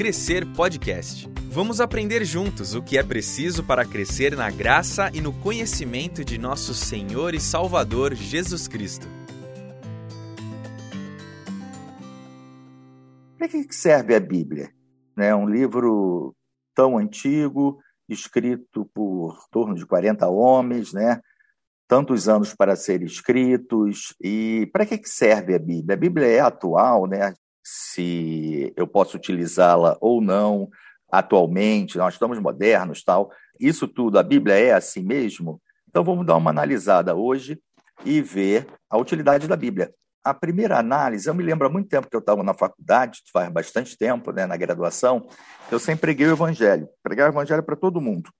Crescer Podcast. Vamos aprender juntos o que é preciso para crescer na graça e no conhecimento de nosso Senhor e Salvador Jesus Cristo. Para que serve a Bíblia? É um livro tão antigo, escrito por torno de 40 homens, né? tantos anos para ser escritos. E para que serve a Bíblia? A Bíblia é atual, né? Se eu posso utilizá-la ou não atualmente, nós estamos modernos, tal. Isso tudo, a Bíblia é assim mesmo? Então vamos dar uma analisada hoje e ver a utilidade da Bíblia. A primeira análise, eu me lembro há muito tempo que eu estava na faculdade, faz bastante tempo, né, na graduação, eu sempre preguei o Evangelho, preguei o Evangelho para todo mundo.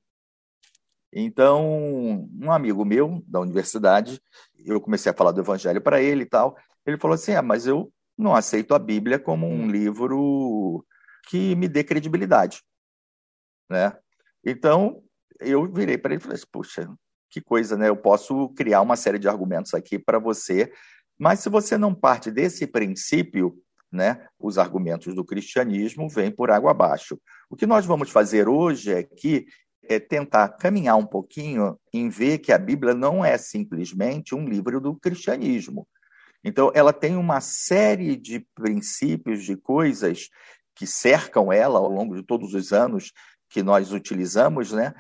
Então, um amigo meu da universidade, eu comecei a falar do Evangelho para ele e tal, ele falou assim: ah, mas eu não aceito a Bíblia como um livro que me dê credibilidade, né? Então, eu virei para ele e falei assim, puxa, que coisa, né? Eu posso criar uma série de argumentos aqui para você, mas se você não parte desse princípio, né, os argumentos do cristianismo vêm por água abaixo. O que nós vamos fazer hoje aqui é tentar caminhar um pouquinho em ver que a Bíblia não é simplesmente um livro do cristianismo. Então, ela tem uma série de princípios, de coisas que cercam ela ao longo de todos os anos que nós utilizamos, né,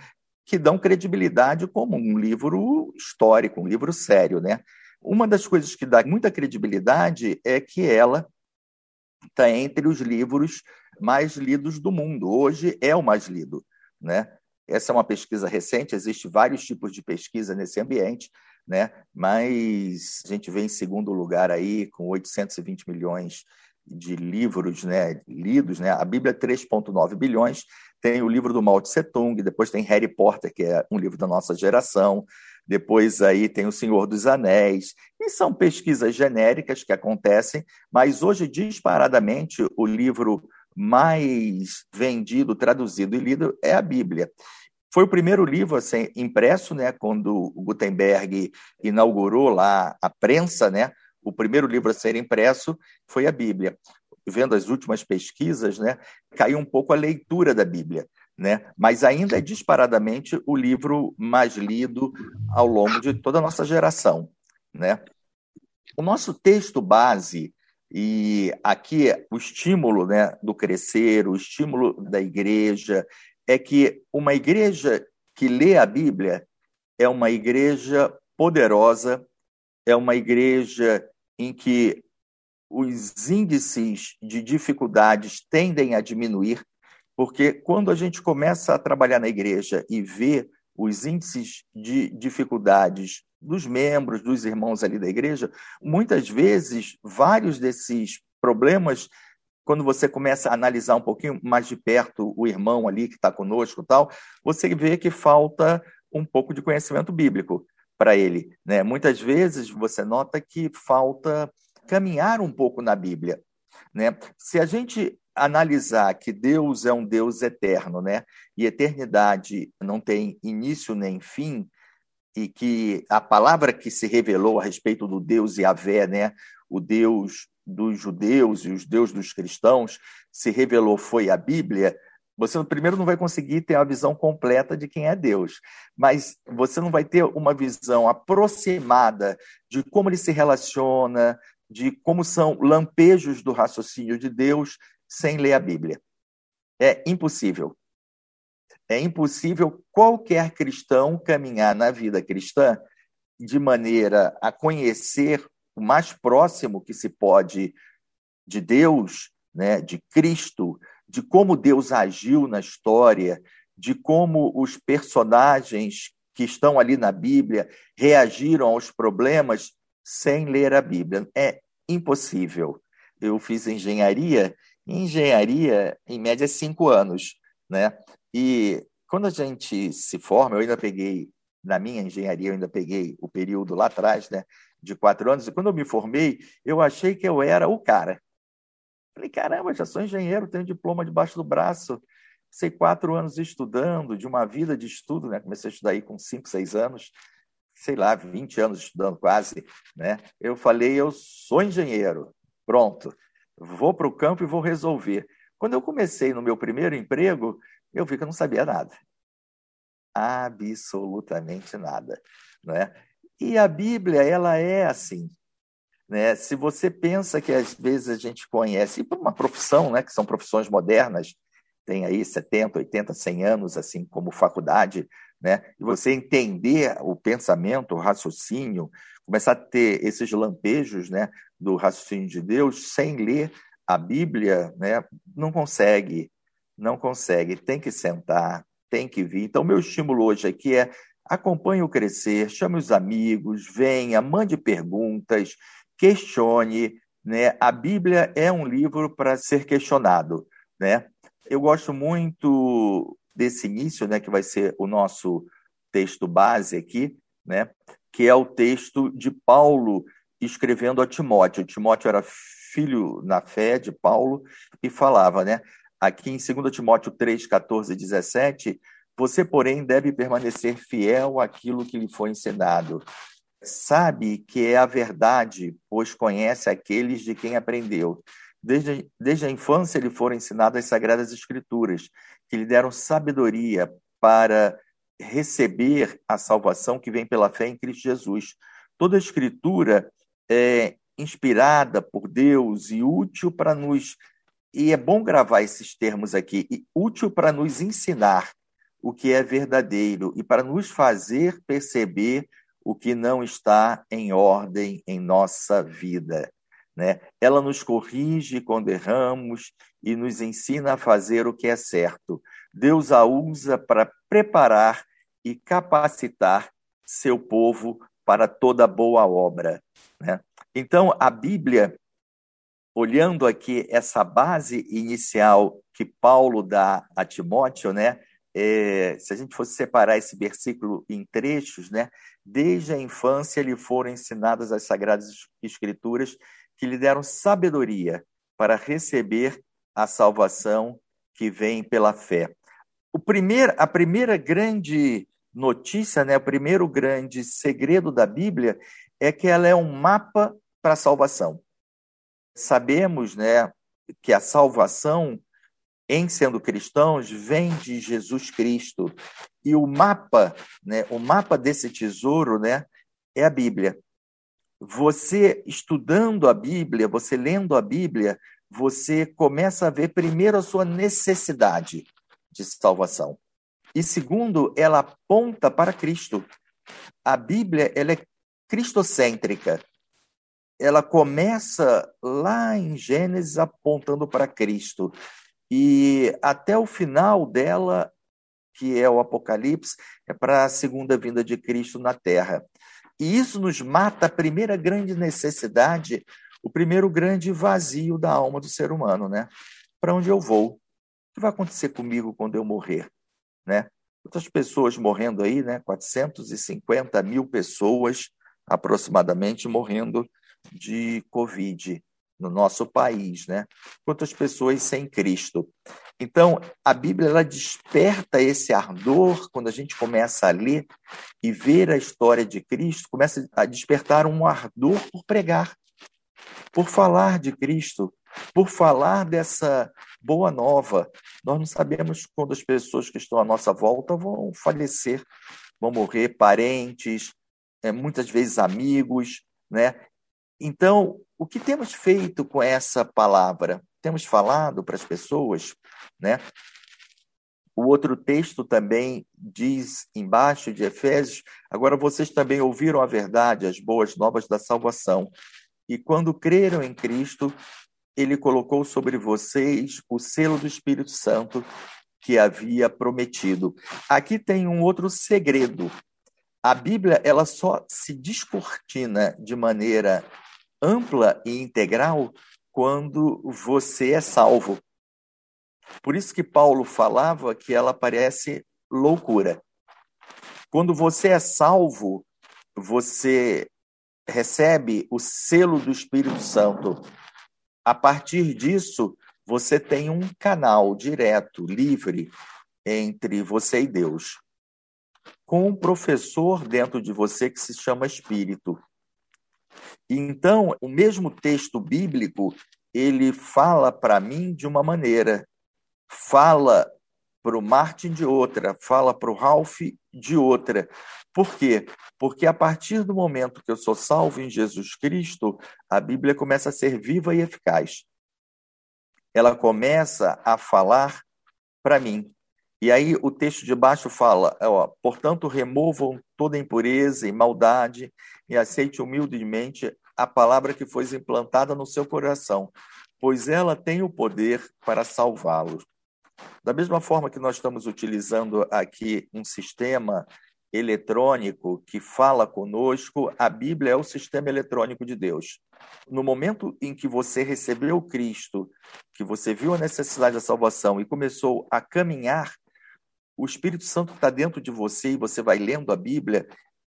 que dão credibilidade como um livro histórico, um livro sério, né? Uma das coisas que dá muita credibilidade é que ela está entre os livros mais lidos do mundo. Hoje é o mais lido, né? Essa é uma pesquisa recente, existem vários tipos de pesquisa nesse ambiente, né? mas a gente vem em segundo lugar aí, com 820 milhões de livros né, lidos. Né? A Bíblia, 3,9 bilhões. Tem o livro do Mao Tse Tung, depois tem Harry Potter, que é um livro da nossa geração. Depois aí tem O Senhor dos Anéis. E são pesquisas genéricas que acontecem, mas hoje, disparadamente, o livro mais vendido, traduzido e lido é a Bíblia. Foi o primeiro livro a ser impresso, né, quando o Gutenberg inaugurou lá a prensa, né? O primeiro livro a ser impresso foi a Bíblia. Vendo as últimas pesquisas, né, caiu um pouco a leitura da Bíblia, né? Mas ainda é disparadamente o livro mais lido ao longo de toda a nossa geração, né? O nosso texto base e aqui o estímulo né, do crescer, o estímulo da igreja é que uma igreja que lê a Bíblia é uma igreja poderosa, é uma igreja em que os índices de dificuldades tendem a diminuir, porque quando a gente começa a trabalhar na igreja e vê os índices de dificuldades dos membros, dos irmãos ali da igreja, muitas vezes vários desses problemas quando você começa a analisar um pouquinho mais de perto o irmão ali que está conosco tal, você vê que falta um pouco de conhecimento bíblico para ele. Né? Muitas vezes você nota que falta caminhar um pouco na Bíblia. Né? Se a gente analisar que Deus é um Deus eterno, né? E eternidade não tem início nem fim, e que a palavra que se revelou a respeito do Deus Yahvé, né? O Deus dos judeus e os deuses dos cristãos se revelou foi a Bíblia, você primeiro não vai conseguir ter a visão completa de quem é Deus, mas você não vai ter uma visão aproximada de como ele se relaciona, de como são lampejos do raciocínio de Deus sem ler a Bíblia. É impossível. É impossível qualquer cristão caminhar na vida cristã de maneira a conhecer o mais próximo que se pode de Deus, né, de Cristo, de como Deus agiu na história, de como os personagens que estão ali na Bíblia reagiram aos problemas sem ler a Bíblia. É impossível. Eu fiz engenharia, engenharia, em média, cinco anos. Né? E quando a gente se forma, eu ainda peguei, na minha engenharia, eu ainda peguei o período lá atrás, né? De quatro anos, e quando eu me formei, eu achei que eu era o cara. Falei, caramba, já sou engenheiro, tenho diploma debaixo do braço, sei quatro anos estudando, de uma vida de estudo, né? Comecei a estudar aí com cinco, seis anos, sei lá, 20 anos estudando quase, né? Eu falei, eu sou engenheiro, pronto, vou para o campo e vou resolver. Quando eu comecei no meu primeiro emprego, eu vi que eu não sabia nada. Absolutamente nada. Né? E a Bíblia, ela é assim. Né? Se você pensa que às vezes a gente conhece, e por uma profissão, né, que são profissões modernas, tem aí 70, 80, 100 anos, assim como faculdade, né? E você entender o pensamento, o raciocínio, começar a ter esses lampejos, né, do raciocínio de Deus sem ler a Bíblia, né, não consegue, não consegue, tem que sentar, tem que vir. Então, meu estímulo hoje aqui é acompanhe o crescer, chame os amigos, venha, mande perguntas, questione, né? A Bíblia é um livro para ser questionado, né? Eu gosto muito desse início, né, que vai ser o nosso texto base aqui, né, que é o texto de Paulo escrevendo a Timóteo. Timóteo era filho na fé de Paulo e falava, né, aqui em 2 Timóteo 3, 14 e 17, você, porém, deve permanecer fiel àquilo que lhe foi ensinado. Sabe que é a verdade, pois conhece aqueles de quem aprendeu. Desde, desde a infância lhe foram ensinadas as sagradas escrituras, que lhe deram sabedoria para receber a salvação que vem pela fé em Cristo Jesus. Toda escritura é inspirada por Deus e útil para nos e é bom gravar esses termos aqui, útil para nos ensinar o que é verdadeiro e para nos fazer perceber o que não está em ordem em nossa vida. Né? Ela nos corrige quando erramos e nos ensina a fazer o que é certo. Deus a usa para preparar e capacitar seu povo para toda boa obra. Né? Então, a Bíblia, olhando aqui essa base inicial que Paulo dá a Timóteo, né? É, se a gente fosse separar esse versículo em trechos, né? Desde a infância lhe foram ensinadas as sagradas escrituras que lhe deram sabedoria para receber a salvação que vem pela fé. O primeiro, a primeira grande notícia, né, o primeiro grande segredo da Bíblia é que ela é um mapa para a salvação. Sabemos, né, que a salvação em sendo cristãos vem de Jesus Cristo e o mapa, né, o mapa desse tesouro, né, é a Bíblia você estudando a Bíblia, você lendo a Bíblia, você começa a ver primeiro a sua necessidade de salvação. E segundo, ela aponta para Cristo. A Bíblia, ela é cristocêntrica. Ela começa lá em Gênesis apontando para Cristo. E até o final dela, que é o Apocalipse, é para a segunda vinda de Cristo na terra. E isso nos mata a primeira grande necessidade, o primeiro grande vazio da alma do ser humano, né? Para onde eu vou? O que vai acontecer comigo quando eu morrer, né? Outras pessoas morrendo aí, né? 450 mil pessoas aproximadamente morrendo de Covid no nosso país, né? Quantas pessoas sem Cristo. Então, a Bíblia ela desperta esse ardor quando a gente começa a ler e ver a história de Cristo, começa a despertar um ardor por pregar, por falar de Cristo, por falar dessa boa nova. Nós não sabemos quando as pessoas que estão à nossa volta vão falecer, vão morrer, parentes, é, muitas vezes amigos, né? Então, o que temos feito com essa palavra? Temos falado para as pessoas, né? O outro texto também diz embaixo de Efésios: agora vocês também ouviram a verdade, as boas novas da salvação. E quando creram em Cristo, ele colocou sobre vocês o selo do Espírito Santo que havia prometido. Aqui tem um outro segredo. A Bíblia ela só se descortina de maneira ampla e integral quando você é salvo. Por isso que Paulo falava que ela parece loucura. Quando você é salvo, você recebe o selo do Espírito Santo. A partir disso, você tem um canal direto, livre, entre você e Deus. Com um professor dentro de você que se chama Espírito. Então, o mesmo texto bíblico, ele fala para mim de uma maneira, fala para o Martin de outra, fala para o Ralph de outra. Por quê? Porque a partir do momento que eu sou salvo em Jesus Cristo, a Bíblia começa a ser viva e eficaz. Ela começa a falar para mim. E aí o texto de baixo fala, ó, portanto, removam toda impureza e maldade e aceite humildemente a palavra que foi implantada no seu coração, pois ela tem o poder para salvá-los. Da mesma forma que nós estamos utilizando aqui um sistema eletrônico que fala conosco, a Bíblia é o sistema eletrônico de Deus. No momento em que você recebeu Cristo, que você viu a necessidade da salvação e começou a caminhar, o Espírito Santo está dentro de você e você vai lendo a Bíblia,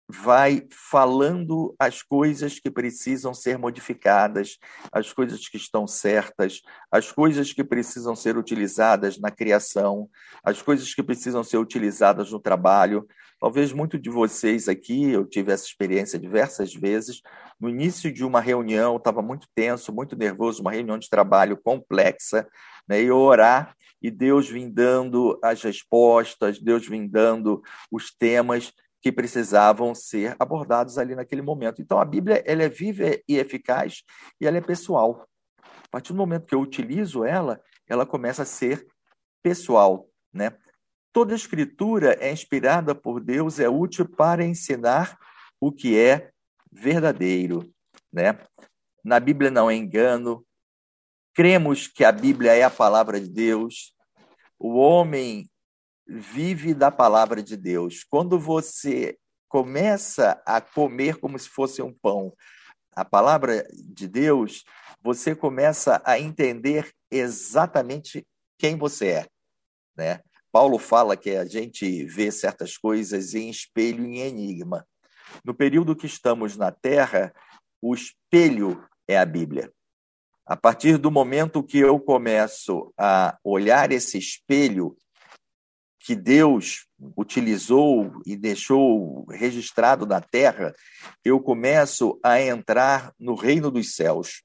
vai falando as coisas que precisam ser modificadas, as coisas que estão certas, as coisas que precisam ser utilizadas na criação, as coisas que precisam ser utilizadas no trabalho. Talvez muito de vocês aqui, eu tive essa experiência diversas vezes, no início de uma reunião, estava muito tenso, muito nervoso, uma reunião de trabalho complexa, né, e orar e Deus vim dando as respostas, Deus vim dando os temas, que precisavam ser abordados ali naquele momento. Então, a Bíblia ela é viva e eficaz e ela é pessoal. A partir do momento que eu utilizo ela, ela começa a ser pessoal, né? Toda escritura é inspirada por Deus, é útil para ensinar o que é verdadeiro, né? Na Bíblia não há engano. Cremos que a Bíblia é a palavra de Deus. O homem vive da palavra de Deus. Quando você começa a comer como se fosse um pão a palavra de Deus, você começa a entender exatamente quem você é, né? Paulo fala que a gente vê certas coisas em espelho e em enigma. No período que estamos na Terra, o espelho é a Bíblia. A partir do momento que eu começo a olhar esse espelho, que Deus utilizou e deixou registrado na terra, eu começo a entrar no reino dos céus.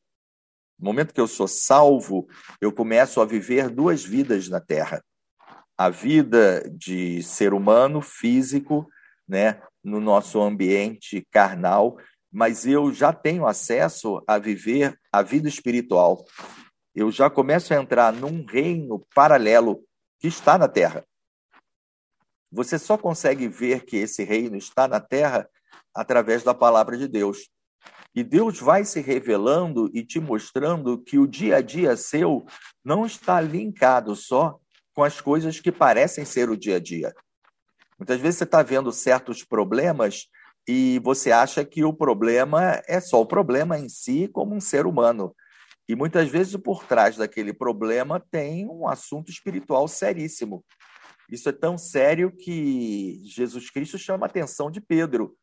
No momento que eu sou salvo, eu começo a viver duas vidas na terra. A vida de ser humano, físico, né, no nosso ambiente carnal, mas eu já tenho acesso a viver a vida espiritual. Eu já começo a entrar num reino paralelo que está na terra. Você só consegue ver que esse reino está na terra através da palavra de Deus. E Deus vai se revelando e te mostrando que o dia a dia seu não está linkado só com as coisas que parecem ser o dia a dia. Muitas vezes você está vendo certos problemas e você acha que o problema é só o problema em si, como um ser humano. E muitas vezes por trás daquele problema tem um assunto espiritual seríssimo. Isso é tão sério que Jesus Cristo chama a atenção de Pedro.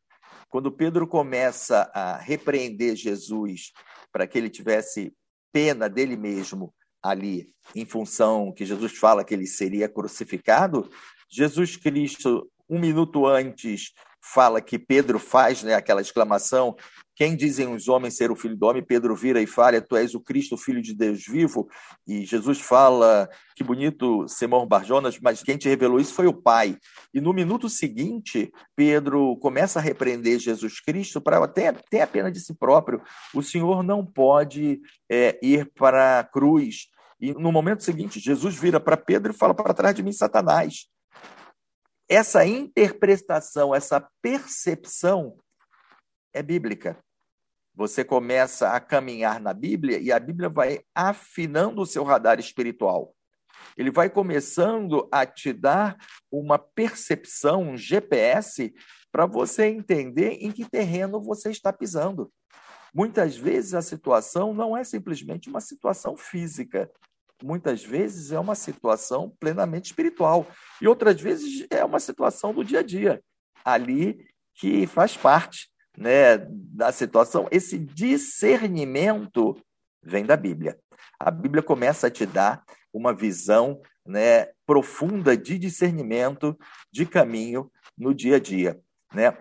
Quando Pedro começa a repreender Jesus para que ele tivesse pena dele mesmo ali, em função que Jesus fala que ele seria crucificado, Jesus Cristo, um minuto antes, fala que Pedro faz né, aquela exclamação: Quem dizem os homens ser o filho do homem? Pedro vira e fala: Tu és o Cristo, filho de Deus vivo. E Jesus fala: Que bonito, Simão Barjonas, mas quem te revelou isso foi o Pai. E no minuto seguinte, Pedro começa a repreender Jesus Cristo para até ter a pena de si próprio. O Senhor não pode é, ir para a cruz. E no momento seguinte, Jesus vira para Pedro e fala: Para trás de mim, Satanás essa interpretação, essa percepção é bíblica. Você começa a caminhar na Bíblia e a Bíblia vai afinando o seu radar espiritual. Ele vai começando a te dar uma percepção, um GPS, para você entender em que terreno você está pisando. Muitas vezes a situação não é simplesmente uma situação física, muitas vezes é uma situação plenamente espiritual e outras vezes é uma situação do dia a dia ali que faz parte né, da situação. Esse discernimento vem da Bíblia. A Bíblia começa a te dar uma visão né, profunda de discernimento de caminho no dia a dia. Né?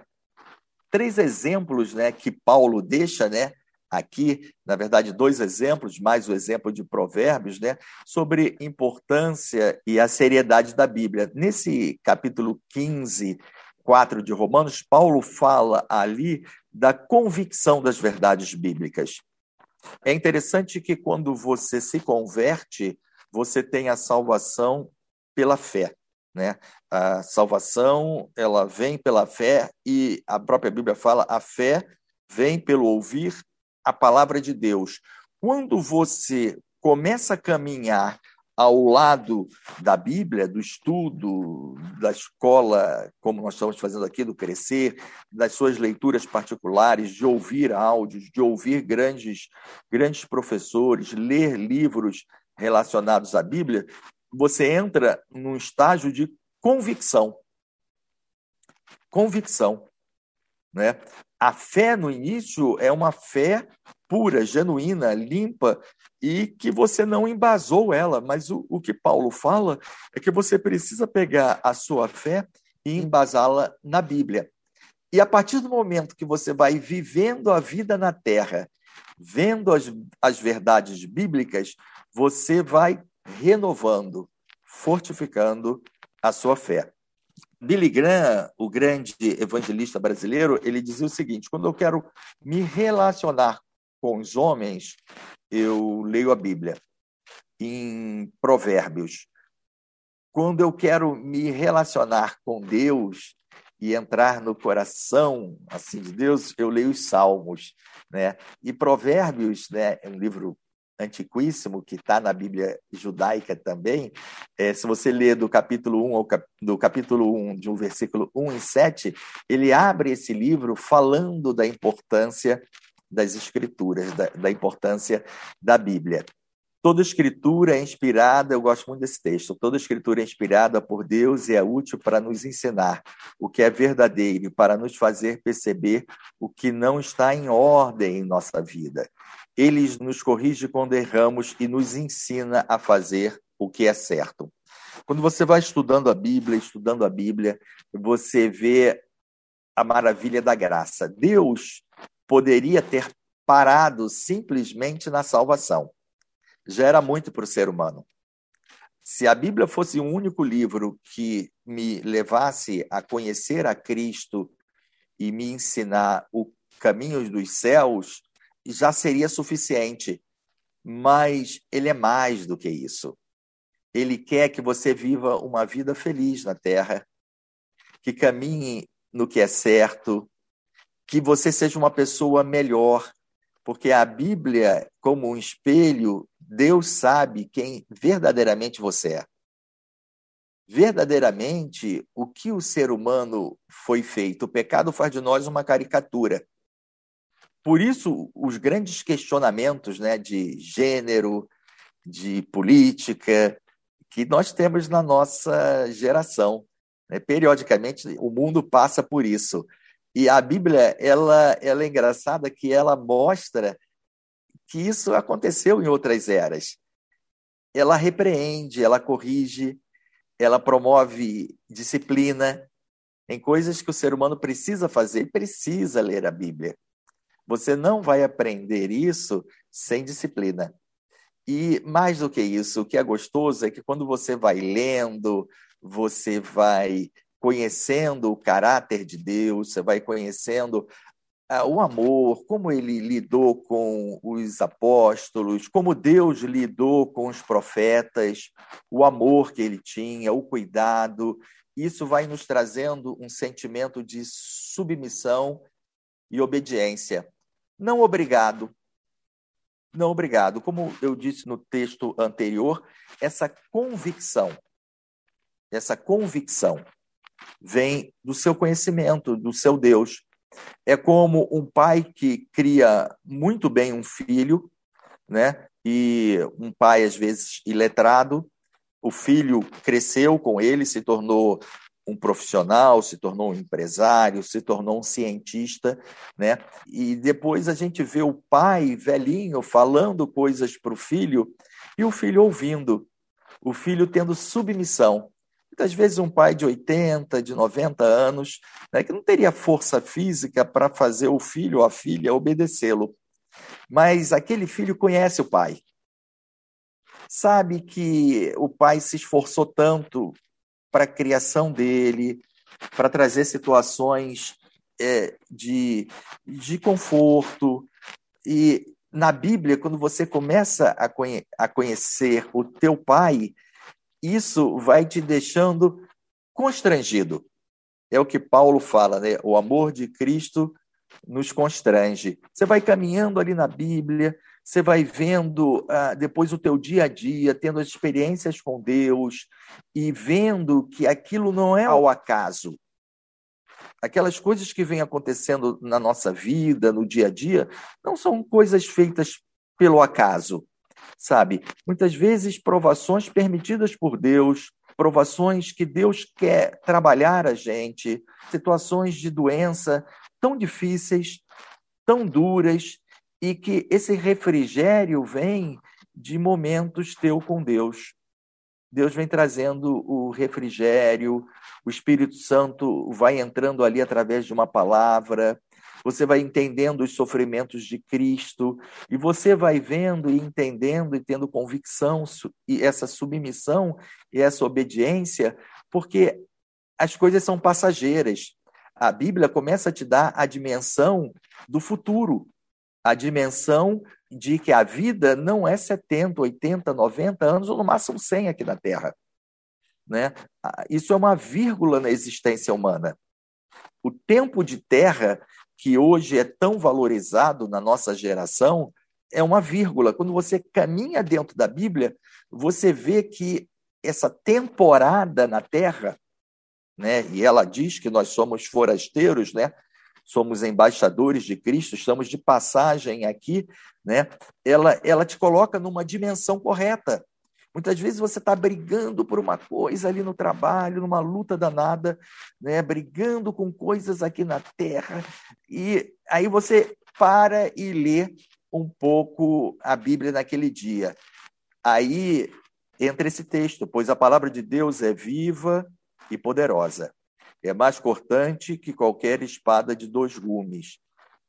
Três exemplos né, que Paulo deixa né, aqui, na verdade, dois exemplos, mais o exemplo de Provérbios, né, sobre importância e a seriedade da Bíblia. Nesse capítulo 15, 4 de Romanos, Paulo fala ali da convicção das verdades bíblicas. É interessante que quando você se converte, você tem a salvação pela fé. Né? A salvação ela vem pela fé e a própria Bíblia fala a fé vem pelo ouvir a palavra de Deus. Quando você começa a caminhar ao lado da Bíblia, do estudo, da escola, como nós estamos fazendo aqui, do crescer, das suas leituras particulares, de ouvir áudios, de ouvir grandes, grandes professores, ler livros relacionados à Bíblia, você entra num estágio de convicção. Convicção. Né? A fé no início é uma fé pura, genuína, limpa e que você não embasou ela. Mas o, o que Paulo fala é que você precisa pegar a sua fé e embasá-la na Bíblia. E a partir do momento que você vai vivendo a vida na terra, vendo as, as verdades bíblicas, você vai renovando, fortificando a sua fé. Billy Graham, o grande evangelista brasileiro, ele dizia o seguinte: quando eu quero me relacionar com os homens, eu leio a Bíblia. Em Provérbios, quando eu quero me relacionar com Deus e entrar no coração assim de Deus, eu leio os Salmos, né? E Provérbios, né, é um livro antiquíssimo, que está na Bíblia judaica também, é, se você ler do capítulo 1 ao do capítulo 1, de um versículo 1 e 7, ele abre esse livro falando da importância das escrituras, da, da importância da Bíblia. Toda escritura é inspirada, eu gosto muito desse texto, toda escritura é inspirada por Deus e é útil para nos ensinar o que é verdadeiro, para nos fazer perceber o que não está em ordem em nossa vida. Ele nos corrige quando erramos e nos ensina a fazer o que é certo. Quando você vai estudando a Bíblia, estudando a Bíblia, você vê a maravilha da graça. Deus poderia ter parado simplesmente na salvação. Já era muito para o ser humano. Se a Bíblia fosse o único livro que me levasse a conhecer a Cristo e me ensinar o caminho dos céus, já seria suficiente. Mas ele é mais do que isso. Ele quer que você viva uma vida feliz na terra, que caminhe no que é certo, que você seja uma pessoa melhor, porque a Bíblia, como um espelho, Deus sabe quem verdadeiramente você é. Verdadeiramente, o que o ser humano foi feito? O pecado faz de nós uma caricatura. Por isso, os grandes questionamentos né, de gênero, de política, que nós temos na nossa geração. Né? Periodicamente, o mundo passa por isso. E a Bíblia, ela, ela é engraçada que ela mostra que isso aconteceu em outras eras. Ela repreende, ela corrige, ela promove disciplina em coisas que o ser humano precisa fazer, precisa ler a Bíblia. Você não vai aprender isso sem disciplina. E mais do que isso, o que é gostoso é que quando você vai lendo, você vai conhecendo o caráter de Deus, você vai conhecendo ah, o amor, como ele lidou com os apóstolos, como Deus lidou com os profetas, o amor que ele tinha, o cuidado. Isso vai nos trazendo um sentimento de submissão e obediência. Não obrigado. Não obrigado. Como eu disse no texto anterior, essa convicção, essa convicção vem do seu conhecimento, do seu Deus. É como um pai que cria muito bem um filho, né? E um pai às vezes iletrado, o filho cresceu com ele, se tornou um profissional, se tornou um empresário, se tornou um cientista, né? E depois a gente vê o pai velhinho falando coisas para o filho e o filho ouvindo, o filho tendo submissão. Muitas vezes um pai de 80, de 90 anos, né, que não teria força física para fazer o filho ou a filha obedecê-lo. Mas aquele filho conhece o pai. Sabe que o pai se esforçou tanto para a criação dele, para trazer situações é, de, de conforto. E na Bíblia, quando você começa a, conhe a conhecer o teu pai, isso vai te deixando constrangido. É o que Paulo fala, né? O amor de Cristo nos constrange. Você vai caminhando ali na Bíblia, você vai vendo ah, depois o teu dia a dia, tendo as experiências com Deus e vendo que aquilo não é ao acaso. Aquelas coisas que vêm acontecendo na nossa vida, no dia a dia, não são coisas feitas pelo acaso, sabe? Muitas vezes provações permitidas por Deus, provações que Deus quer trabalhar a gente, situações de doença tão difíceis, tão duras, e que esse refrigério vem de momentos teu com Deus. Deus vem trazendo o refrigério, o Espírito Santo vai entrando ali através de uma palavra, você vai entendendo os sofrimentos de Cristo, e você vai vendo e entendendo e tendo convicção e essa submissão e essa obediência, porque as coisas são passageiras a Bíblia começa a te dar a dimensão do futuro, a dimensão de que a vida não é 70, 80, 90 anos, ou no máximo 100 aqui na Terra. Né? Isso é uma vírgula na existência humana. O tempo de terra, que hoje é tão valorizado na nossa geração, é uma vírgula. Quando você caminha dentro da Bíblia, você vê que essa temporada na terra né? E ela diz que nós somos forasteiros, né? Somos embaixadores de Cristo, estamos de passagem aqui, né? Ela, ela te coloca numa dimensão correta. Muitas vezes você está brigando por uma coisa ali no trabalho, numa luta danada, né? brigando com coisas aqui na terra, e aí você para e lê um pouco a Bíblia naquele dia. Aí entra esse texto, pois a palavra de Deus é viva e poderosa. É mais cortante que qualquer espada de dois gumes,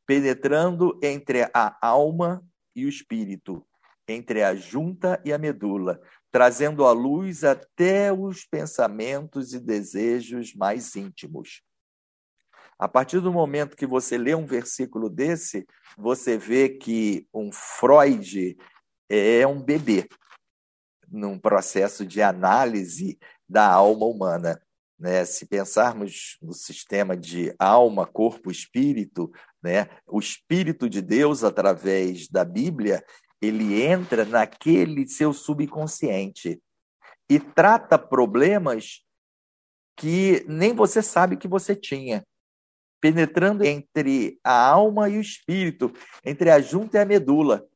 penetrando entre a alma e o espírito, entre a junta e a medula, trazendo à luz até os pensamentos e desejos mais íntimos. A partir do momento que você lê um versículo desse, você vê que um Freud é um bebê num processo de análise da alma humana. Né? Se pensarmos no sistema de alma, corpo, espírito, né? o Espírito de Deus, através da Bíblia, ele entra naquele seu subconsciente e trata problemas que nem você sabe que você tinha, penetrando entre a alma e o espírito, entre a junta e a medula.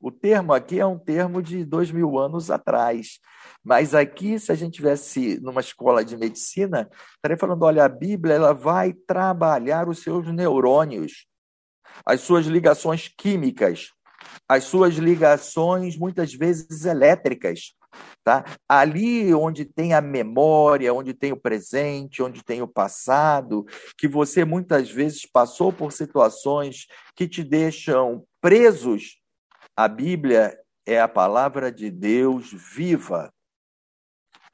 O termo aqui é um termo de dois mil anos atrás. Mas aqui, se a gente tivesse numa escola de medicina, estaria falando: olha, a Bíblia ela vai trabalhar os seus neurônios, as suas ligações químicas, as suas ligações, muitas vezes elétricas. Tá? Ali onde tem a memória, onde tem o presente, onde tem o passado, que você muitas vezes passou por situações que te deixam presos a Bíblia é a palavra de Deus viva.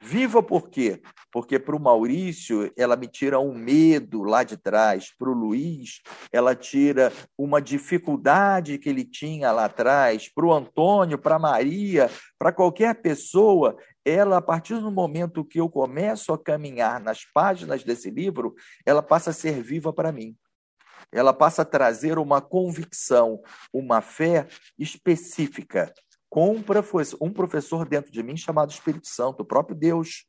Viva por quê? Porque para o Maurício ela me tira um medo lá de trás, para o Luiz ela tira uma dificuldade que ele tinha lá atrás, para o Antônio, para Maria, para qualquer pessoa, ela, a partir do momento que eu começo a caminhar nas páginas desse livro, ela passa a ser viva para mim. Ela passa a trazer uma convicção, uma fé específica, com um professor dentro de mim chamado Espírito Santo, o próprio Deus,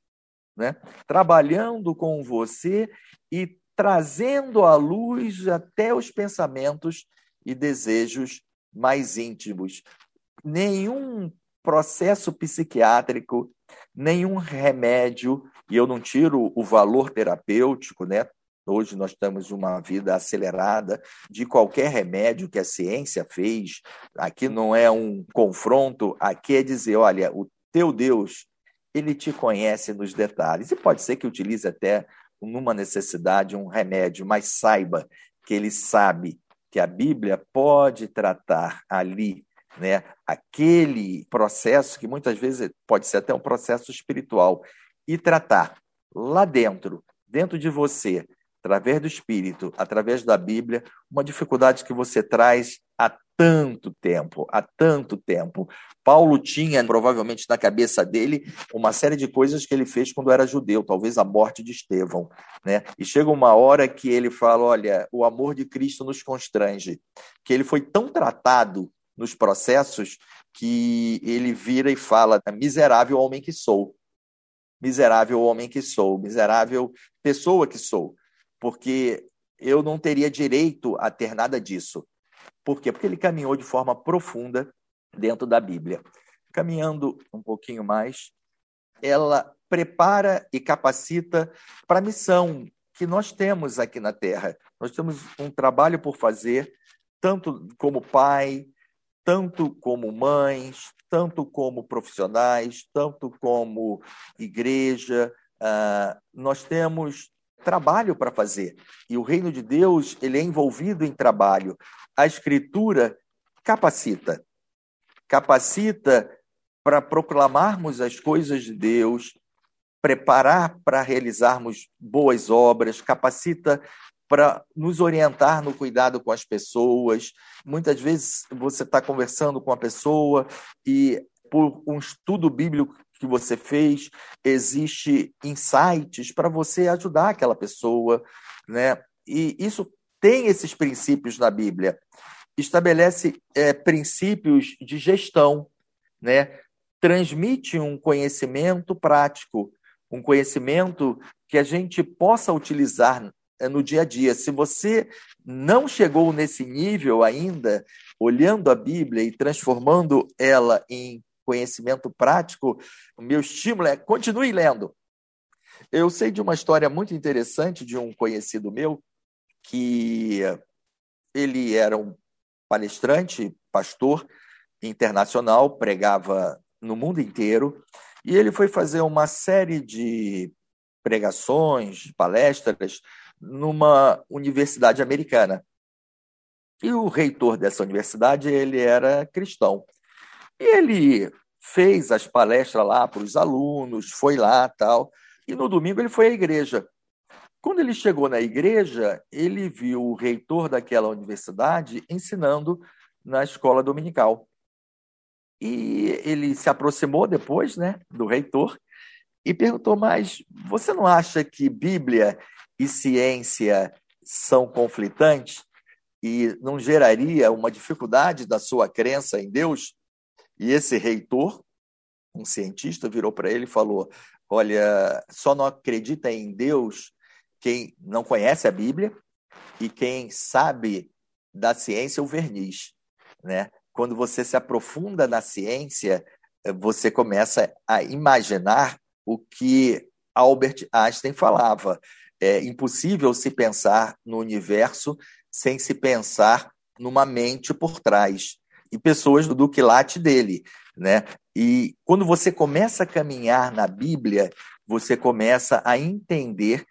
né? trabalhando com você e trazendo à luz até os pensamentos e desejos mais íntimos. Nenhum processo psiquiátrico, nenhum remédio, e eu não tiro o valor terapêutico, né? Hoje nós temos uma vida acelerada de qualquer remédio que a ciência fez. Aqui não é um confronto, aqui é dizer: olha, o teu Deus, ele te conhece nos detalhes. E pode ser que utilize até numa necessidade um remédio, mas saiba que ele sabe que a Bíblia pode tratar ali, né, aquele processo que muitas vezes pode ser até um processo espiritual e tratar lá dentro, dentro de você, através do Espírito, através da Bíblia, uma dificuldade que você traz há tanto tempo, há tanto tempo. Paulo tinha, provavelmente, na cabeça dele, uma série de coisas que ele fez quando era judeu, talvez a morte de Estevão. Né? E chega uma hora que ele fala: olha, o amor de Cristo nos constrange, que ele foi tão tratado nos processos que ele vira e fala: miserável homem que sou. Miserável homem que sou, miserável pessoa que sou porque eu não teria direito a ter nada disso. Por quê? Porque ele caminhou de forma profunda dentro da Bíblia. Caminhando um pouquinho mais, ela prepara e capacita para a missão que nós temos aqui na Terra. Nós temos um trabalho por fazer, tanto como pai, tanto como mães, tanto como profissionais, tanto como igreja. Uh, nós temos trabalho para fazer. E o reino de Deus, ele é envolvido em trabalho. A escritura capacita. Capacita para proclamarmos as coisas de Deus, preparar para realizarmos boas obras, capacita para nos orientar no cuidado com as pessoas. Muitas vezes você está conversando com a pessoa e por um estudo bíblico que você fez, existe insights para você ajudar aquela pessoa, né? E isso tem esses princípios na Bíblia. Estabelece é, princípios de gestão, né? Transmite um conhecimento prático, um conhecimento que a gente possa utilizar é, no dia a dia. Se você não chegou nesse nível ainda, olhando a Bíblia e transformando ela em conhecimento prático, o meu estímulo é continue lendo. Eu sei de uma história muito interessante de um conhecido meu que ele era um palestrante, pastor internacional, pregava no mundo inteiro, e ele foi fazer uma série de pregações, palestras numa universidade americana. E o reitor dessa universidade, ele era cristão. E ele fez as palestras lá para os alunos, foi lá tal. E no domingo ele foi à igreja. Quando ele chegou na igreja, ele viu o reitor daquela universidade ensinando na escola dominical. E ele se aproximou depois né, do reitor e perguntou: Mas você não acha que Bíblia e ciência são conflitantes e não geraria uma dificuldade da sua crença em Deus? E esse reitor, um cientista, virou para ele e falou: Olha, só não acredita em Deus quem não conhece a Bíblia e quem sabe da ciência o verniz. Né? Quando você se aprofunda na ciência, você começa a imaginar o que Albert Einstein falava. É impossível se pensar no universo sem se pensar numa mente por trás e pessoas do quilate dele, né? E quando você começa a caminhar na Bíblia, você começa a entender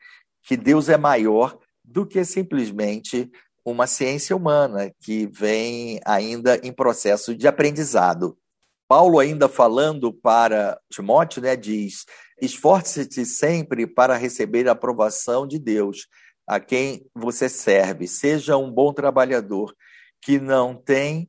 que Deus é maior do que simplesmente uma ciência humana que vem ainda em processo de aprendizado. Paulo, ainda falando para Timóteo, né, diz: esforce-te sempre para receber a aprovação de Deus, a quem você serve. Seja um bom trabalhador, que não tem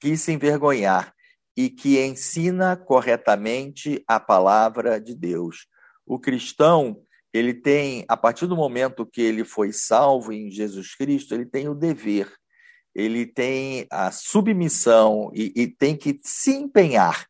que se envergonhar e que ensina corretamente a palavra de Deus. O cristão, ele tem, a partir do momento que ele foi salvo em Jesus Cristo, ele tem o dever, ele tem a submissão e, e tem que se empenhar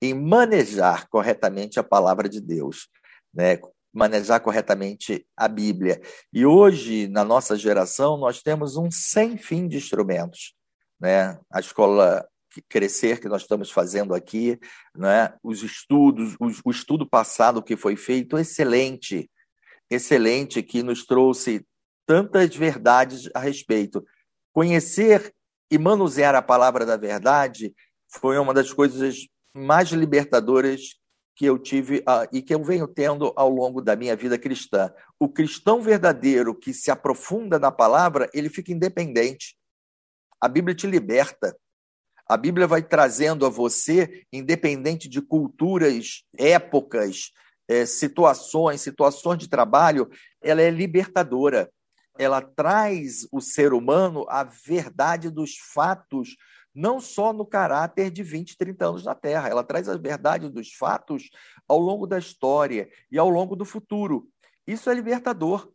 em manejar corretamente a palavra de Deus, né? manejar corretamente a Bíblia. E hoje, na nossa geração, nós temos um sem fim de instrumentos né? a escola crescer que nós estamos fazendo aqui, né? os estudos, o, o estudo passado que foi feito, excelente, excelente, que nos trouxe tantas verdades a respeito. Conhecer e manusear a palavra da verdade foi uma das coisas mais libertadoras que eu tive uh, e que eu venho tendo ao longo da minha vida cristã. O cristão verdadeiro que se aprofunda na palavra, ele fica independente A Bíblia te liberta. A Bíblia vai trazendo a você, independente de culturas, épocas, é, situações, situações de trabalho, ela é libertadora. Ela traz o ser humano à verdade dos fatos, não só no caráter de 20, 30 anos na Terra, ela traz a verdade dos fatos ao longo da história e ao longo do futuro. Isso é libertador.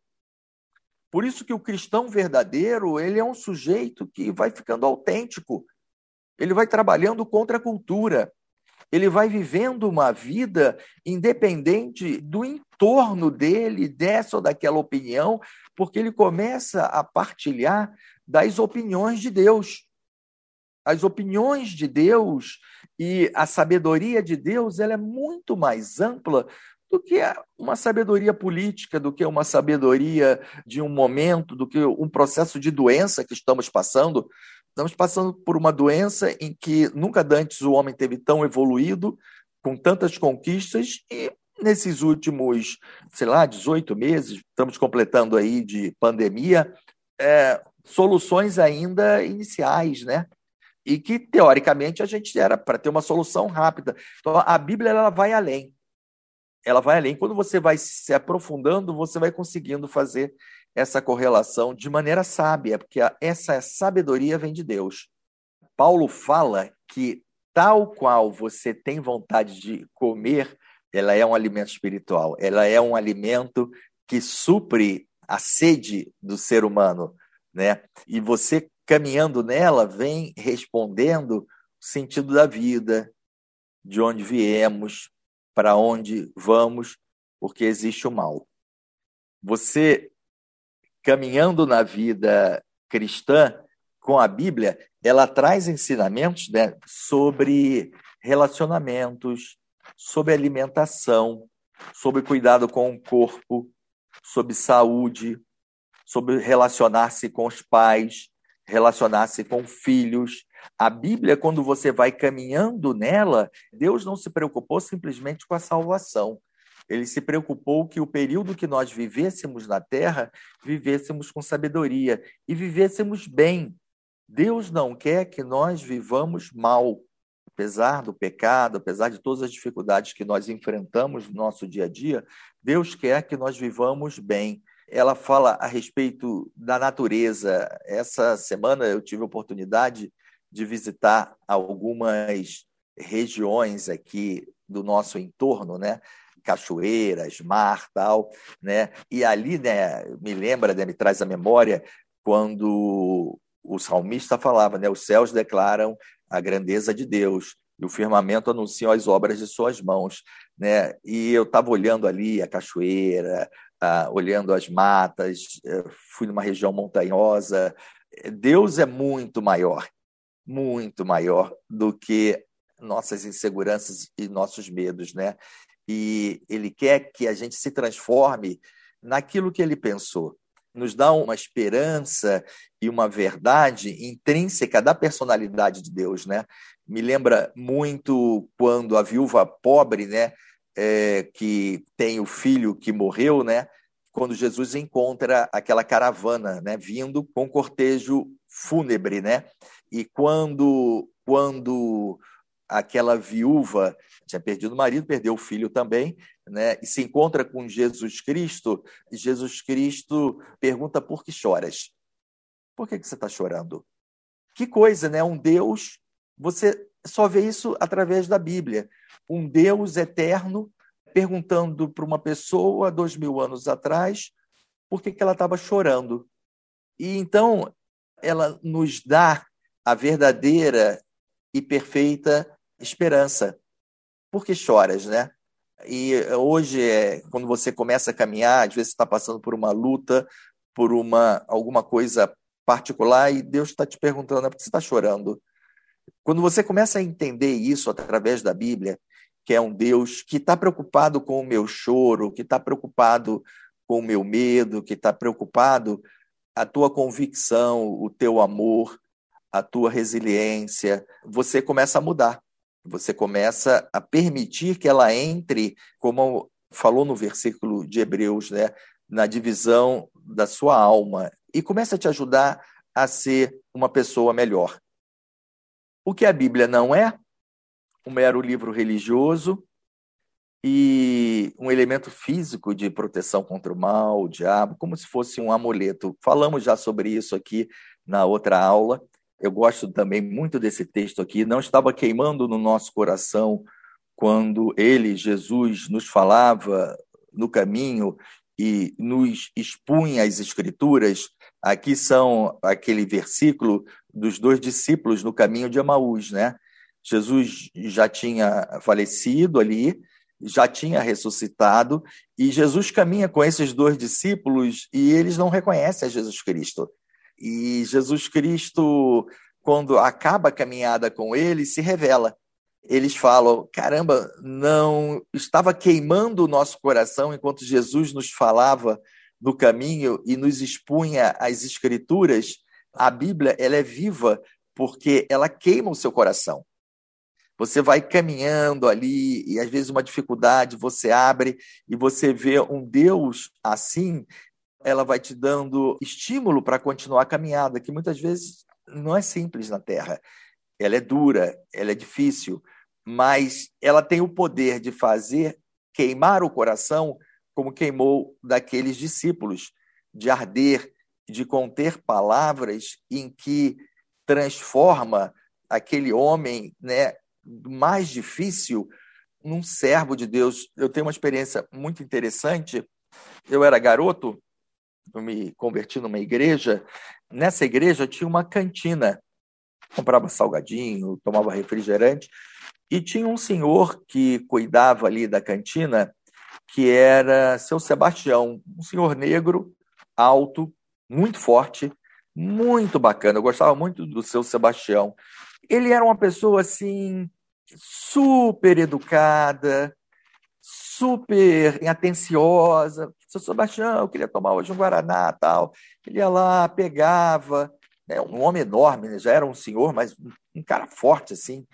Por isso que o cristão verdadeiro, ele é um sujeito que vai ficando autêntico. Ele vai trabalhando contra a cultura. Ele vai vivendo uma vida independente do entorno dele, dessa ou daquela opinião, porque ele começa a partilhar das opiniões de Deus. As opiniões de Deus e a sabedoria de Deus ela é muito mais ampla do que uma sabedoria política, do que uma sabedoria de um momento, do que um processo de doença que estamos passando. Estamos passando por uma doença em que nunca antes o homem teve tão evoluído, com tantas conquistas, e nesses últimos, sei lá, 18 meses, estamos completando aí de pandemia, é, soluções ainda iniciais, né? E que, teoricamente, a gente era para ter uma solução rápida. Então, a Bíblia ela vai além ela vai além. Quando você vai se aprofundando, você vai conseguindo fazer essa correlação de maneira sábia, porque essa sabedoria vem de Deus. Paulo fala que tal qual você tem vontade de comer, ela é um alimento espiritual, ela é um alimento que supre a sede do ser humano, né? E você caminhando nela vem respondendo o sentido da vida, de onde viemos, para onde vamos, porque existe o mal. Você, caminhando na vida cristã com a Bíblia, ela traz ensinamentos né, sobre relacionamentos, sobre alimentação, sobre cuidado com o corpo, sobre saúde, sobre relacionar-se com os pais, relacionar-se com filhos. A Bíblia, quando você vai caminhando nela, Deus não se preocupou simplesmente com a salvação. Ele se preocupou que o período que nós vivêssemos na terra, vivêssemos com sabedoria e vivêssemos bem. Deus não quer que nós vivamos mal. Apesar do pecado, apesar de todas as dificuldades que nós enfrentamos no nosso dia a dia, Deus quer que nós vivamos bem ela fala a respeito da natureza. Essa semana eu tive a oportunidade de visitar algumas regiões aqui do nosso entorno, né? Cachoeiras, mar, tal, né? E ali, né, me lembra, né, me traz a memória quando o salmista falava, né, os céus declaram a grandeza de Deus e o firmamento anuncia as obras de suas mãos, né? E eu estava olhando ali a cachoeira, ah, olhando as matas, eh, fui numa região montanhosa. Deus é muito maior, muito maior do que nossas inseguranças e nossos medos, né? E Ele quer que a gente se transforme naquilo que Ele pensou. Nos dá uma esperança e uma verdade intrínseca da personalidade de Deus, né? Me lembra muito quando a viúva pobre, né? É, que tem o filho que morreu, né? Quando Jesus encontra aquela caravana, né? Vindo com cortejo fúnebre, né? E quando quando aquela viúva tinha perdido o marido, perdeu o filho também, né? E se encontra com Jesus Cristo, Jesus Cristo pergunta por que choras? Por que, que você está chorando? Que coisa, né? Um Deus, você só vê isso através da Bíblia um Deus eterno perguntando para uma pessoa dois mil anos atrás por que, que ela estava chorando. E então ela nos dá a verdadeira e perfeita esperança. Por que choras, né? E hoje, é, quando você começa a caminhar, às vezes está passando por uma luta, por uma alguma coisa particular, e Deus está te perguntando por que você está chorando. Quando você começa a entender isso através da Bíblia, que é um Deus que está preocupado com o meu choro, que está preocupado com o meu medo, que está preocupado a tua convicção, o teu amor, a tua resiliência, você começa a mudar. Você começa a permitir que ela entre, como falou no versículo de Hebreus, né, na divisão da sua alma e começa a te ajudar a ser uma pessoa melhor. O que a Bíblia não é, um mero livro religioso e um elemento físico de proteção contra o mal, o diabo, como se fosse um amuleto. Falamos já sobre isso aqui na outra aula. Eu gosto também muito desse texto aqui. Não estava queimando no nosso coração quando ele, Jesus, nos falava no caminho e nos expunha as Escrituras. Aqui são aquele versículo dos dois discípulos no caminho de Emaús, né? Jesus já tinha falecido ali, já tinha ressuscitado, e Jesus caminha com esses dois discípulos e eles não reconhecem a Jesus Cristo. E Jesus Cristo, quando acaba a caminhada com eles, se revela. Eles falam: caramba, não estava queimando o nosso coração enquanto Jesus nos falava no caminho e nos expunha as Escrituras. A Bíblia ela é viva porque ela queima o seu coração. Você vai caminhando ali e às vezes uma dificuldade você abre e você vê um Deus assim, ela vai te dando estímulo para continuar a caminhada, que muitas vezes não é simples na Terra. Ela é dura, ela é difícil, mas ela tem o poder de fazer queimar o coração como queimou daqueles discípulos, de arder, de conter palavras em que transforma aquele homem, né, mais difícil num servo de Deus. Eu tenho uma experiência muito interessante. Eu era garoto, eu me converti numa igreja. Nessa igreja tinha uma cantina. Comprava salgadinho, tomava refrigerante. E tinha um senhor que cuidava ali da cantina, que era seu Sebastião, um senhor negro, alto, muito forte, muito bacana. Eu gostava muito do seu Sebastião. Ele era uma pessoa assim super educada, super atenciosa. Seu Sebastião, eu queria tomar hoje um guaraná, tal. Ele ia lá, pegava, né, um homem enorme, né, já era um senhor, mas um cara forte assim.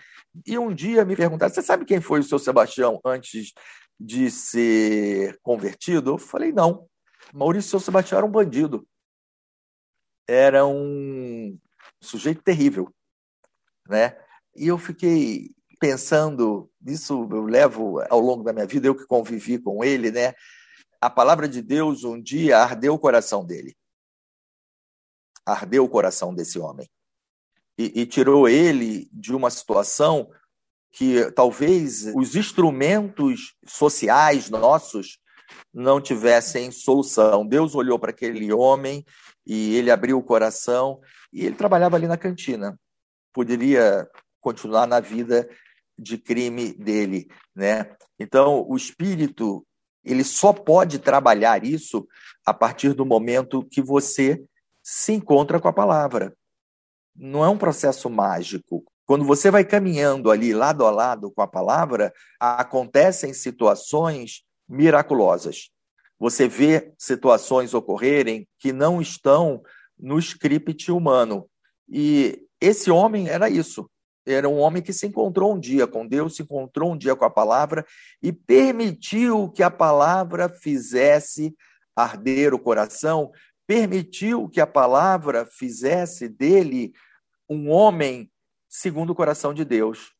E um dia me perguntaram: "Você sabe quem foi o seu Sebastião antes de ser convertido?" Eu falei: "Não. Maurício Seu Sebastião era um bandido. Era um sujeito terrível, né? E eu fiquei pensando, isso eu levo ao longo da minha vida, eu que convivi com ele, né? A palavra de Deus um dia ardeu o coração dele. Ardeu o coração desse homem. E, e tirou ele de uma situação que talvez os instrumentos sociais nossos não tivessem solução. Deus olhou para aquele homem e ele abriu o coração e ele trabalhava ali na cantina. Poderia continuar na vida de crime dele, né? Então, o espírito, ele só pode trabalhar isso a partir do momento que você se encontra com a palavra. Não é um processo mágico. Quando você vai caminhando ali lado a lado com a palavra, acontecem situações miraculosas. Você vê situações ocorrerem que não estão no script humano. E esse homem era isso era um homem que se encontrou um dia com Deus, se encontrou um dia com a palavra e permitiu que a palavra fizesse arder o coração, permitiu que a palavra fizesse dele um homem segundo o coração de Deus.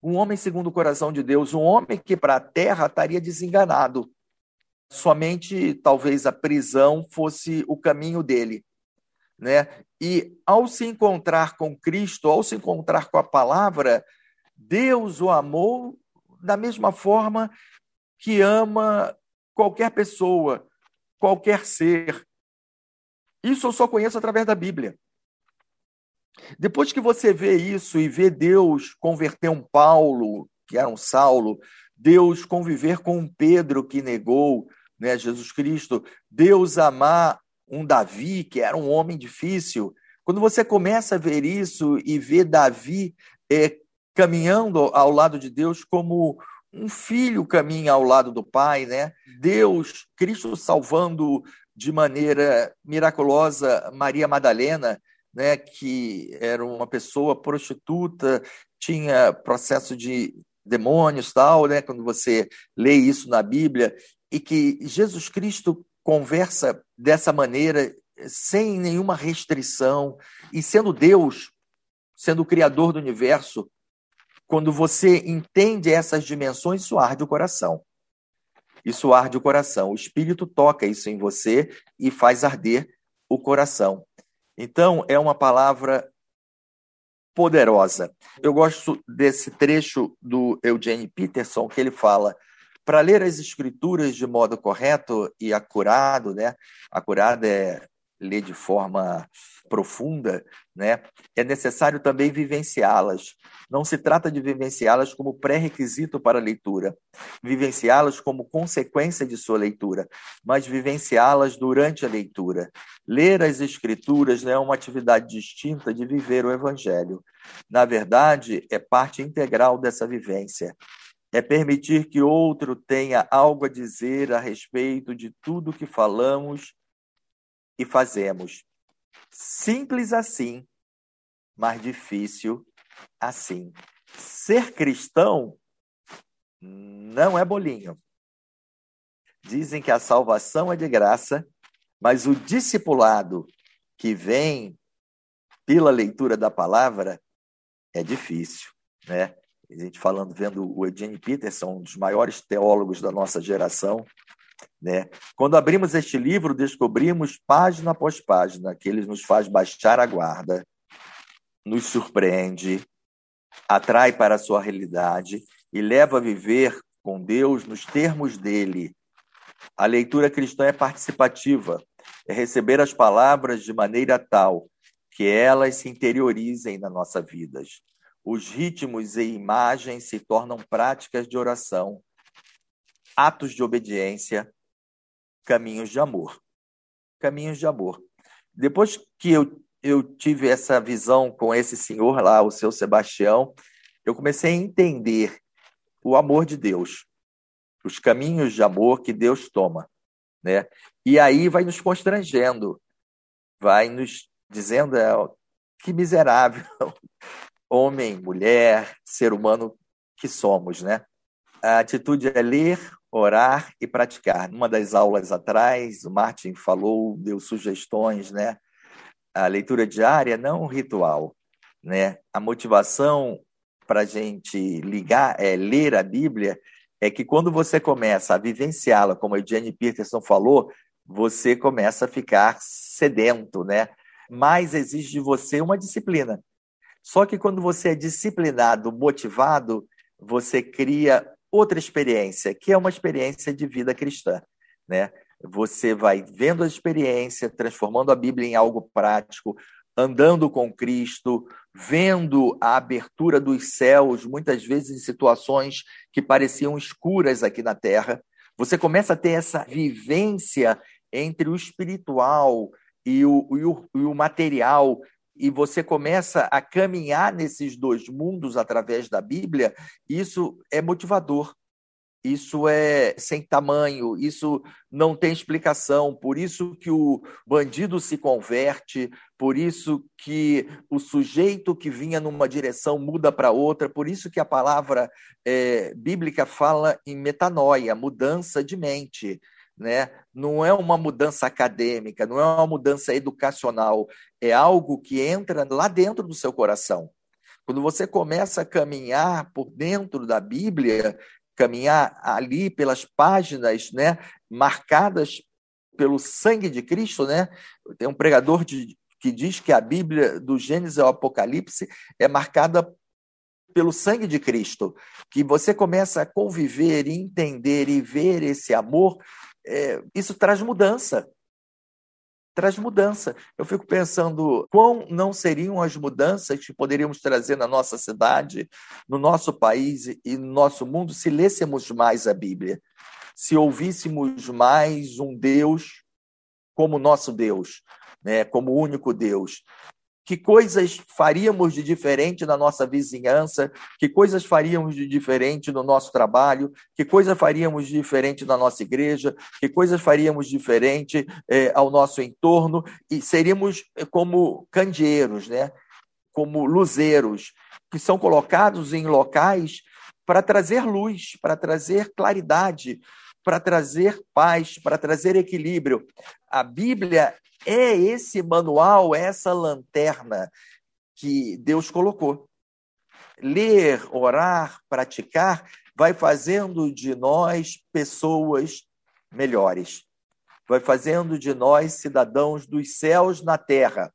Um homem segundo o coração de Deus, um homem que para a terra estaria desenganado. Somente talvez a prisão fosse o caminho dele né? E ao se encontrar com Cristo, ao se encontrar com a palavra, Deus o amou da mesma forma que ama qualquer pessoa, qualquer ser. Isso eu só conheço através da Bíblia. Depois que você vê isso e vê Deus converter um Paulo, que era um Saulo, Deus conviver com um Pedro que negou né, Jesus Cristo, Deus amar um Davi, que era um homem difícil. Quando você começa a ver isso e ver Davi é, caminhando ao lado de Deus como um filho caminha ao lado do pai, né? Deus, Cristo salvando de maneira miraculosa Maria Madalena, né, que era uma pessoa prostituta, tinha processo de demônios, tal, né, quando você lê isso na Bíblia, e que Jesus Cristo conversa dessa maneira sem nenhuma restrição, e sendo Deus, sendo o Criador do universo, quando você entende essas dimensões, isso arde o coração. Isso arde o coração. O Espírito toca isso em você e faz arder o coração. Então, é uma palavra poderosa. Eu gosto desse trecho do Eugene Peterson, que ele fala: para ler as escrituras de modo correto e acurado, né? Acurado é ler de forma profunda, né? É necessário também vivenciá-las. Não se trata de vivenciá-las como pré-requisito para a leitura, vivenciá-las como consequência de sua leitura, mas vivenciá-las durante a leitura. Ler as escrituras não é uma atividade distinta de viver o evangelho. Na verdade, é parte integral dessa vivência é permitir que outro tenha algo a dizer a respeito de tudo que falamos e fazemos. Simples assim, mas difícil assim. Ser cristão não é bolinho. Dizem que a salvação é de graça, mas o discipulado que vem pela leitura da palavra é difícil, né? A gente falando, vendo o Eugene Peterson, um dos maiores teólogos da nossa geração, né? Quando abrimos este livro, descobrimos página após página que ele nos faz baixar a guarda, nos surpreende, atrai para a sua realidade e leva a viver com Deus nos termos dele. A leitura cristã é participativa, é receber as palavras de maneira tal que elas se interiorizem nas nossas vidas. Os ritmos e imagens se tornam práticas de oração atos de obediência, caminhos de amor. Caminhos de amor. Depois que eu, eu tive essa visão com esse senhor lá, o seu Sebastião, eu comecei a entender o amor de Deus, os caminhos de amor que Deus toma, né? E aí vai nos constrangendo, vai nos dizendo é, que miserável homem, mulher, ser humano que somos, né? A atitude é ler, orar e praticar. Numa das aulas atrás, o Martin falou, deu sugestões, né? A leitura diária não um ritual, né? A motivação para a gente ligar, é ler a Bíblia, é que quando você começa a vivenciá-la, como a Jenny Peterson falou, você começa a ficar sedento, né? Mas exige de você uma disciplina. Só que quando você é disciplinado, motivado, você cria outra experiência, que é uma experiência de vida cristã, né? Você vai vendo a experiência, transformando a Bíblia em algo prático, andando com Cristo, vendo a abertura dos céus, muitas vezes em situações que pareciam escuras aqui na terra. Você começa a ter essa vivência entre o espiritual e o, e o, e o material, e você começa a caminhar nesses dois mundos através da Bíblia, isso é motivador. Isso é sem tamanho, isso não tem explicação. Por isso que o bandido se converte, por isso que o sujeito que vinha numa direção muda para outra, por isso que a palavra é, bíblica fala em metanoia, mudança de mente né? Não é uma mudança acadêmica, não é uma mudança educacional, é algo que entra lá dentro do seu coração. Quando você começa a caminhar por dentro da Bíblia, caminhar ali pelas páginas, né, marcadas pelo sangue de Cristo, né? Tem um pregador de, que diz que a Bíblia do Gênesis ao Apocalipse é marcada pelo sangue de Cristo, que você começa a conviver, entender e ver esse amor é, isso traz mudança. Traz mudança. Eu fico pensando quão não seriam as mudanças que poderíamos trazer na nossa cidade, no nosso país e no nosso mundo se lêssemos mais a Bíblia, se ouvíssemos mais um Deus como nosso Deus, né, como único Deus, que coisas faríamos de diferente na nossa vizinhança, que coisas faríamos de diferente no nosso trabalho, que coisas faríamos de diferente na nossa igreja, que coisas faríamos diferente é, ao nosso entorno, e seríamos é, como candeeiros, né? como luzeiros, que são colocados em locais para trazer luz, para trazer claridade, para trazer paz, para trazer equilíbrio. A Bíblia é esse manual, essa lanterna que Deus colocou. Ler, orar, praticar, vai fazendo de nós pessoas melhores. Vai fazendo de nós cidadãos dos céus na terra.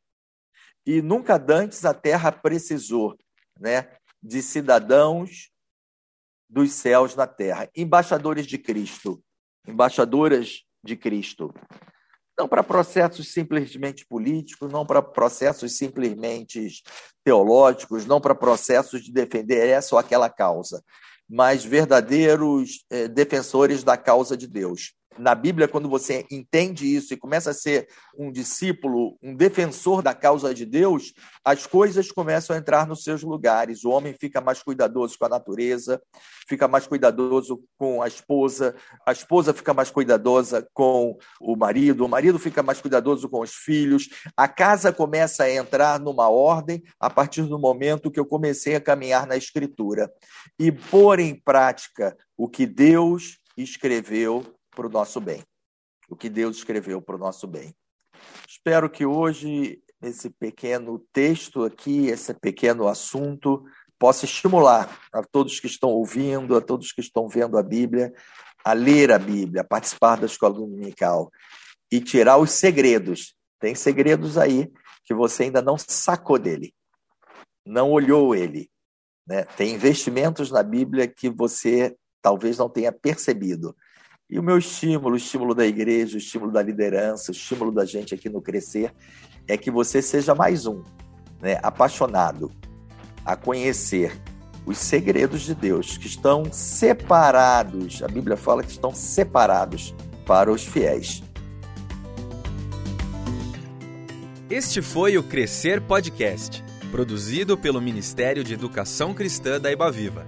E nunca antes a terra precisou né, de cidadãos dos céus na terra, embaixadores de Cristo, embaixadoras de Cristo. Não para processos simplesmente políticos, não para processos simplesmente teológicos, não para processos de defender essa ou aquela causa, mas verdadeiros eh, defensores da causa de Deus na Bíblia, quando você entende isso e começa a ser um discípulo, um defensor da causa de Deus, as coisas começam a entrar nos seus lugares. O homem fica mais cuidadoso com a natureza, fica mais cuidadoso com a esposa, a esposa fica mais cuidadosa com o marido, o marido fica mais cuidadoso com os filhos. A casa começa a entrar numa ordem a partir do momento que eu comecei a caminhar na Escritura e pôr em prática o que Deus escreveu para o nosso bem. O que Deus escreveu para o nosso bem. Espero que hoje esse pequeno texto aqui, esse pequeno assunto, possa estimular a todos que estão ouvindo, a todos que estão vendo a Bíblia, a ler a Bíblia, a participar da escola dominical e tirar os segredos. Tem segredos aí que você ainda não sacou dele, não olhou ele. Né? Tem investimentos na Bíblia que você talvez não tenha percebido. E o meu estímulo, o estímulo da igreja, o estímulo da liderança, o estímulo da gente aqui no Crescer, é que você seja mais um, né, apaixonado a conhecer os segredos de Deus que estão separados, a Bíblia fala que estão separados para os fiéis. Este foi o Crescer Podcast, produzido pelo Ministério de Educação Cristã da Ibaviva.